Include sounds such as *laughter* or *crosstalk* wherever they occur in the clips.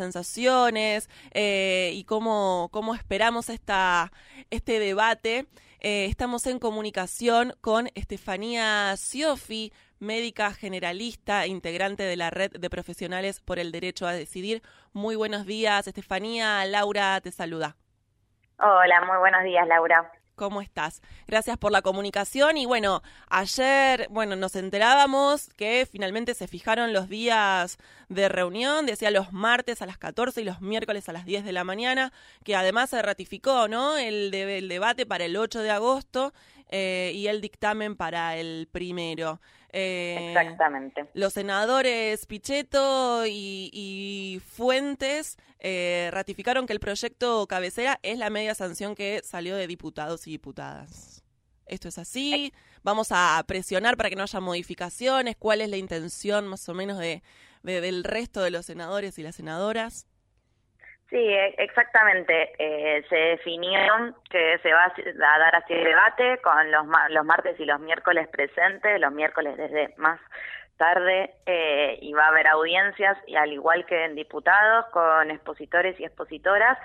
sensaciones eh, y cómo, cómo esperamos esta, este debate. Eh, estamos en comunicación con Estefanía Siofi, médica generalista, integrante de la red de profesionales por el derecho a decidir. Muy buenos días, Estefanía. Laura te saluda. Hola, muy buenos días, Laura. ¿Cómo estás? Gracias por la comunicación y bueno, ayer, bueno, nos enterábamos que finalmente se fijaron los días de reunión, decía los martes a las 14 y los miércoles a las 10 de la mañana, que además se ratificó, ¿no? El, el debate para el 8 de agosto eh, y el dictamen para el primero. Eh, Exactamente. Los senadores Pichetto y, Fuentes eh, ratificaron que el proyecto cabecera es la media sanción que salió de diputados y diputadas. Esto es así. Vamos a presionar para que no haya modificaciones. ¿Cuál es la intención más o menos de del resto de los senadores y las senadoras? Sí, e, exactamente. Eh, se definió que se va a dar así el debate con los, los martes y los miércoles presentes, los miércoles desde más tarde, eh, y va a haber audiencias, y al igual que en diputados, con expositores y expositoras,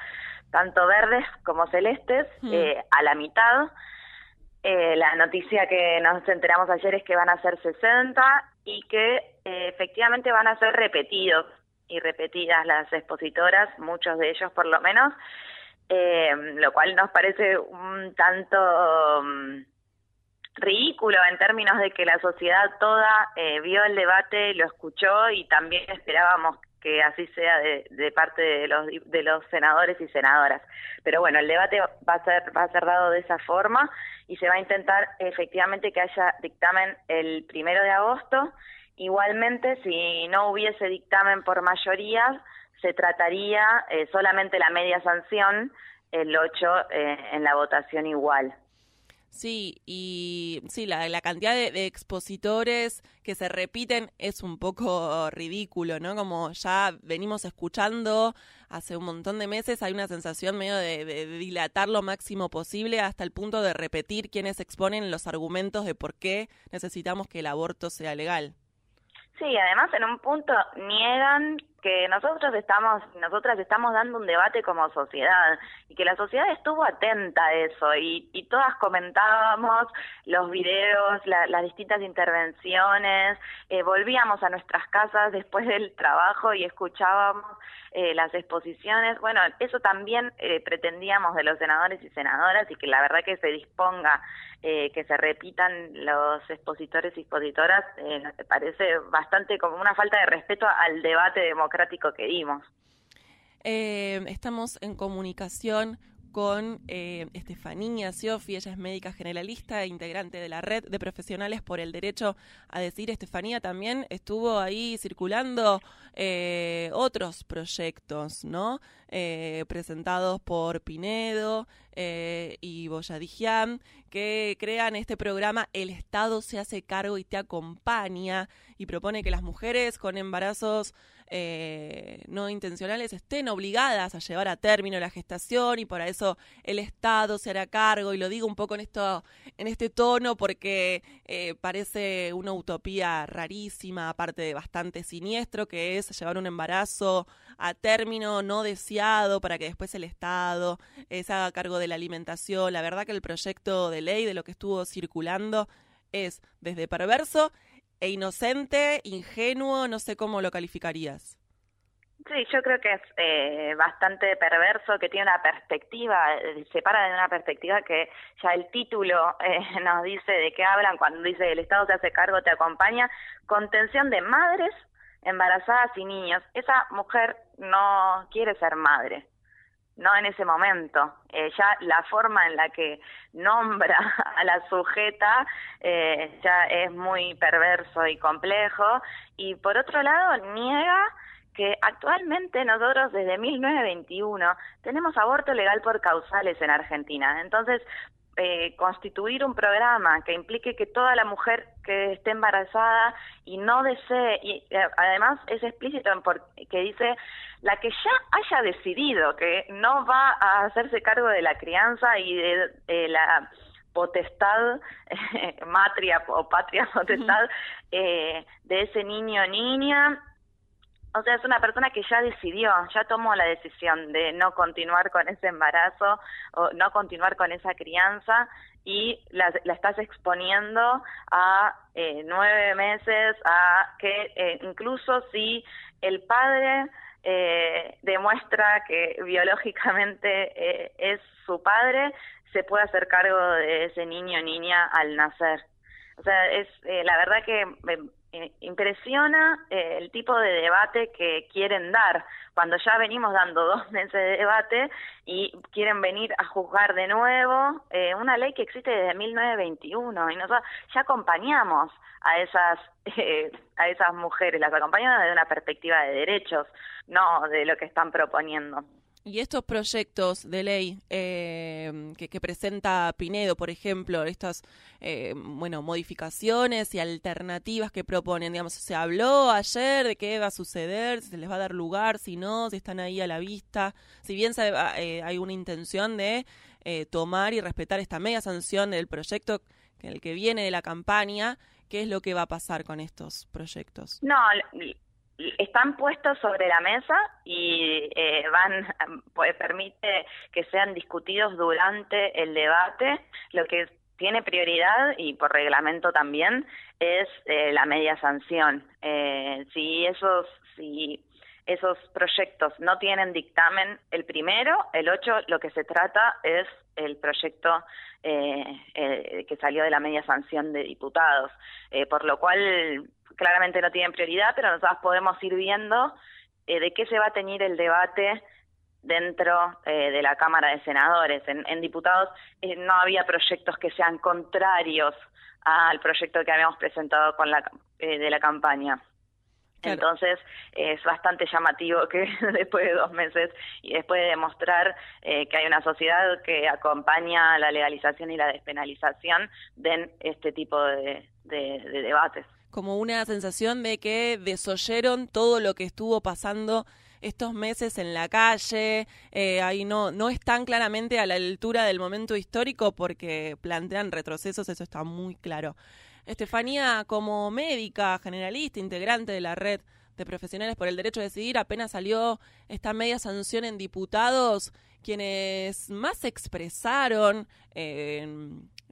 tanto verdes como celestes, mm. eh, a la mitad. Eh, la noticia que nos enteramos ayer es que van a ser 60 y que eh, efectivamente van a ser repetidos y repetidas las expositoras, muchos de ellos por lo menos, eh, lo cual nos parece un tanto mm, ridículo en términos de que la sociedad toda eh, vio el debate, lo escuchó y también esperábamos que así sea de, de, parte de los de los senadores y senadoras. Pero bueno, el debate va a ser va a ser dado de esa forma y se va a intentar efectivamente que haya dictamen el primero de agosto Igualmente, si no hubiese dictamen por mayoría, se trataría eh, solamente la media sanción, el 8 eh, en la votación igual. Sí, y sí, la, cantidad de, expositores que se repiten es un poco ridículo, ¿no? Como ya venimos escuchando hace un montón de meses, hay una sensación medio de, de dilatar lo máximo posible hasta el punto de repetir quienes exponen los argumentos de por qué necesitamos que el aborto sea legal. Sí, además en un punto niegan que nosotros estamos, nosotras estamos dando un debate como sociedad y que la sociedad estuvo atenta a eso y, y todas comentábamos los videos, las distintas intervenciones, eh, volvíamos a nuestras casas después del trabajo y escuchábamos eh, las exposiciones. Bueno, eso también eh, pretendíamos de los senadores y senadoras y que la verdad que se disponga que se repitan los expositores y expositoras nos parece bastante como una falta de respeto al debate democrático que dimos. Eh, estamos en comunicación con eh, Estefanía Siofi, ella es médica generalista e integrante de la red de profesionales por el derecho a decir. Estefanía también estuvo ahí circulando eh, otros proyectos, ¿no? Presentados por Pinedo y Boyadigian, que crean este programa El Estado se hace cargo y te acompaña y propone que las mujeres con embarazos eh, no intencionales estén obligadas a llevar a término la gestación y por eso el Estado se hará cargo. Y lo digo un poco en esto en este tono porque eh, parece una utopía rarísima aparte de bastante siniestro que es llevar un embarazo a término no deseado para que después el Estado eh, se haga cargo de la alimentación la verdad que el proyecto de ley de lo que estuvo circulando es desde perverso e inocente, ingenuo, no sé cómo lo calificarías. Sí, yo creo que es eh, bastante perverso, que tiene una perspectiva, eh, se para de una perspectiva que ya el título eh, *laughs* nos dice de qué hablan cuando dice el Estado se hace cargo, te acompaña, contención de madres embarazadas y niños. Esa mujer no quiere ser madre, no en ese momento. Eh, ya la forma en la que nombra a la sujeta eh, ya es muy perverso y complejo. Y por otro lado, niega que actualmente nosotros desde 1921 tenemos aborto legal por causales en Argentina. Entonces, eh, constituir un programa que implique que toda la mujer que esté embarazada y no desee, y eh, además es explícito en que dice la que ya haya decidido que no va a hacerse cargo de la crianza y de, la potestad *laughs* matria o patria potestad eh, de ese niño o niña o sea, es una persona que ya decidió, ya tomó la decisión de no continuar con ese embarazo o no continuar con esa crianza y la, estás exponiendo a eh, nueve meses, a que eh, incluso si el padre eh, demuestra que biológicamente es su padre, se puede hacer cargo de ese niño o niña al nacer. O sea, es la verdad que eh, impresiona eh, el tipo de debate que quieren dar, cuando ya venimos dando *laughs* dos meses de debate y quieren venir a juzgar de nuevo eh, una ley que existe desde 1921 y nosotros ya acompañamos a esas *laughs* a esas mujeres, las acompañamos desde una perspectiva de derechos, no de lo que están proponiendo. Y estos proyectos de ley eh, que, presenta Pinedo, por ejemplo, estas eh, bueno modificaciones y alternativas que proponen, digamos, se habló ayer de qué va a suceder, si se les va a dar lugar, si no, si están ahí a la vista. Si bien eh, hay una intención de tomar y respetar esta media sanción del proyecto en el que viene de la campaña, ¿qué es lo que va a pasar con estos proyectos? No, están puestos sobre la mesa y eh, van pues, permite que sean discutidos durante el debate. Lo que tiene prioridad y por reglamento también es eh, la media sanción. Eh, si esos si esos proyectos no tienen dictamen el primero el ocho lo que se trata es el proyecto eh, que salió de la media sanción de diputados. Por lo cual claramente no tienen prioridad, pero nosotros podemos ir viendo eh, de qué se va a tener el debate dentro eh, de la Cámara de Senadores. En, diputados eh, no había proyectos que sean contrarios al proyecto que habíamos presentado con la, de la campaña. Entonces es bastante llamativo que *laughs* después de dos meses y después de demostrar que hay una sociedad que acompaña la legalización y la despenalización, den este tipo de debates como una sensación de que desoyeron todo lo que estuvo pasando estos meses en la calle, eh, ahí no, no están claramente a la altura del momento histórico porque plantean retrocesos, eso está muy claro. Estefanía, como médica, generalista, integrante de la red de profesionales por el derecho a decidir, apenas salió esta media sanción en diputados, quienes más expresaron eh,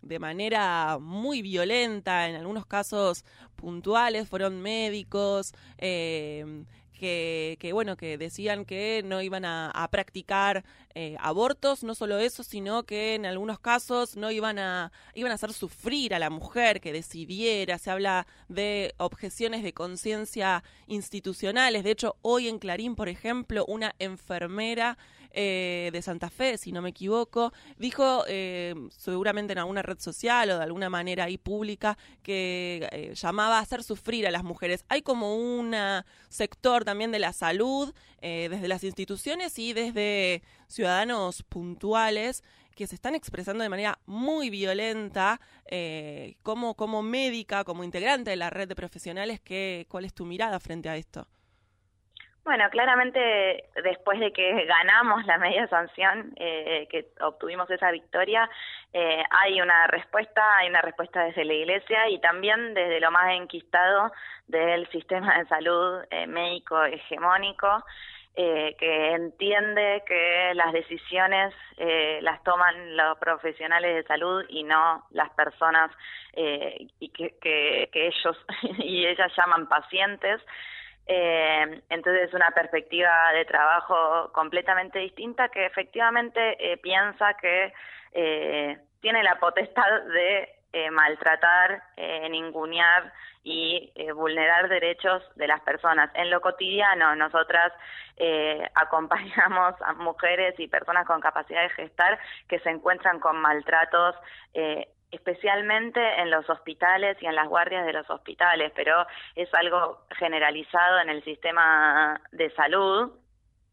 de manera muy violenta, en algunos casos puntuales, fueron médicos, eh, que, que, bueno, que decían que no iban a, practicar eh, abortos, no solo eso, sino que en algunos casos no iban a, iban a hacer sufrir a la mujer que decidiera, se habla de objeciones de conciencia institucionales, de hecho hoy en Clarín, por ejemplo, una enfermera eh, de Santa Fe, si no me equivoco, dijo eh, seguramente en alguna red social o de alguna manera ahí pública que eh, llamaba a hacer sufrir a las mujeres. Hay como un sector también de la salud desde las instituciones y desde ciudadanos puntuales que se están expresando de manera muy violenta como, como médica, como integrante de la red de profesionales, que, ¿cuál es tu mirada frente a esto? Bueno, claramente después de que ganamos la media sanción, eh, que obtuvimos esa victoria, eh, hay una respuesta, hay una respuesta desde la Iglesia y también desde lo más enquistado del sistema de salud eh, médico hegemónico, que entiende que las decisiones las toman los profesionales de salud y no las personas y que, que ellos *laughs* y ellas llaman pacientes. Eh, entonces es una perspectiva de trabajo completamente distinta que efectivamente eh, piensa que eh, tiene la potestad de eh, maltratar, eh, ningunear y vulnerar derechos de las personas. En lo cotidiano, nosotras *laughs* acompañamos a mujeres y personas con capacidad de gestar que se encuentran con maltratos especialmente en los hospitales y en las guardias de los hospitales, pero es algo generalizado en el sistema de salud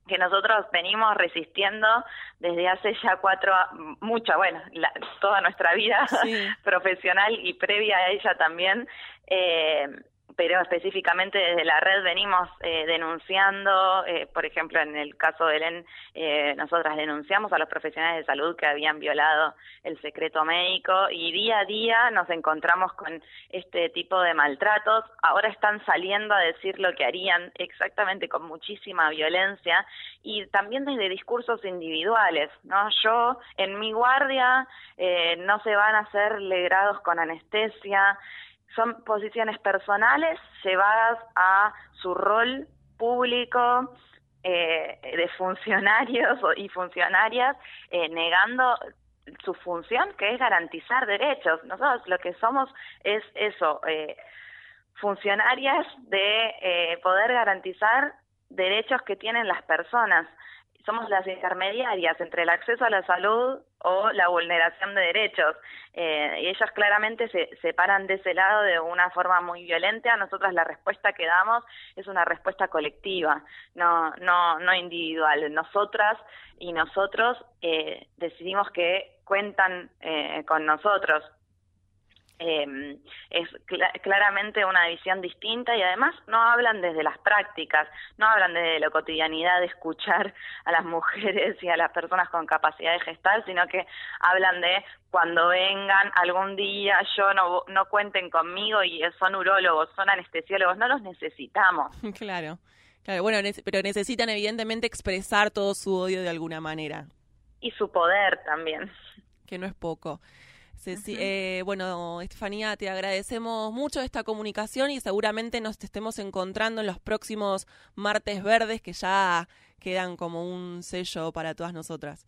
que nosotros venimos resistiendo desde hace ya cuatro, mucha, bueno, toda nuestra vida *laughs* profesional y previa a ella también, eh, pero específicamente desde la red venimos eh, denunciando, eh, por ejemplo, en el caso de Elen, eh, nosotras denunciamos a los profesionales de salud que habían violado el secreto médico y día a día nos encontramos con este tipo de maltratos. Ahora están saliendo a decir lo que harían exactamente con muchísima violencia y también desde discursos individuales, ¿no? Yo en mi guardia no se van a hacer legrados con anestesia, son posiciones personales llevadas a su rol público eh, de funcionarios y funcionarias eh, negando su función que es garantizar derechos. Nosotros lo que somos es eso, eh, funcionarias de poder garantizar derechos que tienen las personas somos las intermediarias entre el acceso a la salud o la vulneración de derechos. Eh, y ellas claramente se, se paran de ese lado de una forma muy violenta. Nosotras la respuesta que damos es una respuesta colectiva, no, no, no individual. Nosotras y nosotros eh, decidimos que cuentan eh, con nosotros eh, es claramente una visión distinta y además no hablan desde las prácticas, no hablan desde la cotidianidad de escuchar *laughs* a las mujeres y a las personas con capacidad de gestar, sino que hablan de cuando vengan algún día, yo no, no cuenten conmigo y son urólogos, son anestesiólogos, no los necesitamos. *laughs* Claro, claro, bueno, pero necesitan evidentemente expresar todo su odio de alguna manera. Y su poder también. Que no es poco. Eh, bueno, Estefanía, te agradecemos mucho esta comunicación y seguramente nos estemos encontrando en los próximos martes verdes que ya quedan como un sello para todas nosotras.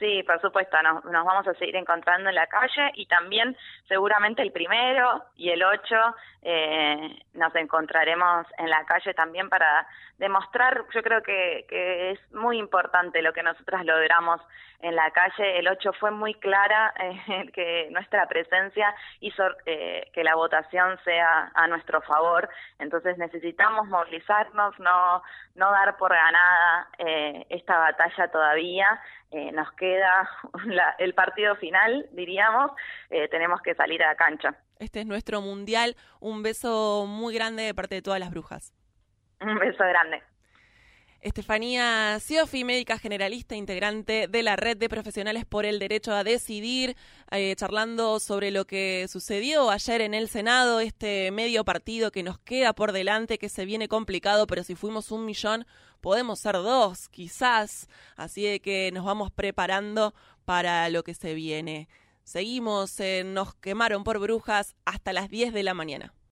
Sí, por supuesto, nos, vamos a seguir encontrando en la calle y también seguramente el primero y el ocho eh, nos encontraremos en la calle también para demostrar, yo creo que, que, es muy importante lo que nosotras logramos en la calle. El 8 fue muy clara eh, *laughs* que nuestra presencia hizo eh, que la votación sea a nuestro favor. Entonces necesitamos movilizarnos, no, no dar por ganada eh, esta batalla todavía. Eh, nos queda *laughs* la, el partido final, diríamos. Eh, tenemos que salir a la cancha. Este es nuestro mundial. Un beso muy grande de parte de todas las brujas. Un beso grande. Estefanía Siofi, médica generalista, integrante de la Red de Profesionales por el Derecho a Decidir, eh, charlando sobre lo que sucedió ayer en el Senado, este medio partido que nos queda por delante, que se viene complicado, pero si fuimos un millón, podemos ser dos, quizás. Así de que nos vamos preparando para lo que se viene. Seguimos, Nos quemaron por brujas hasta las 10 de la mañana.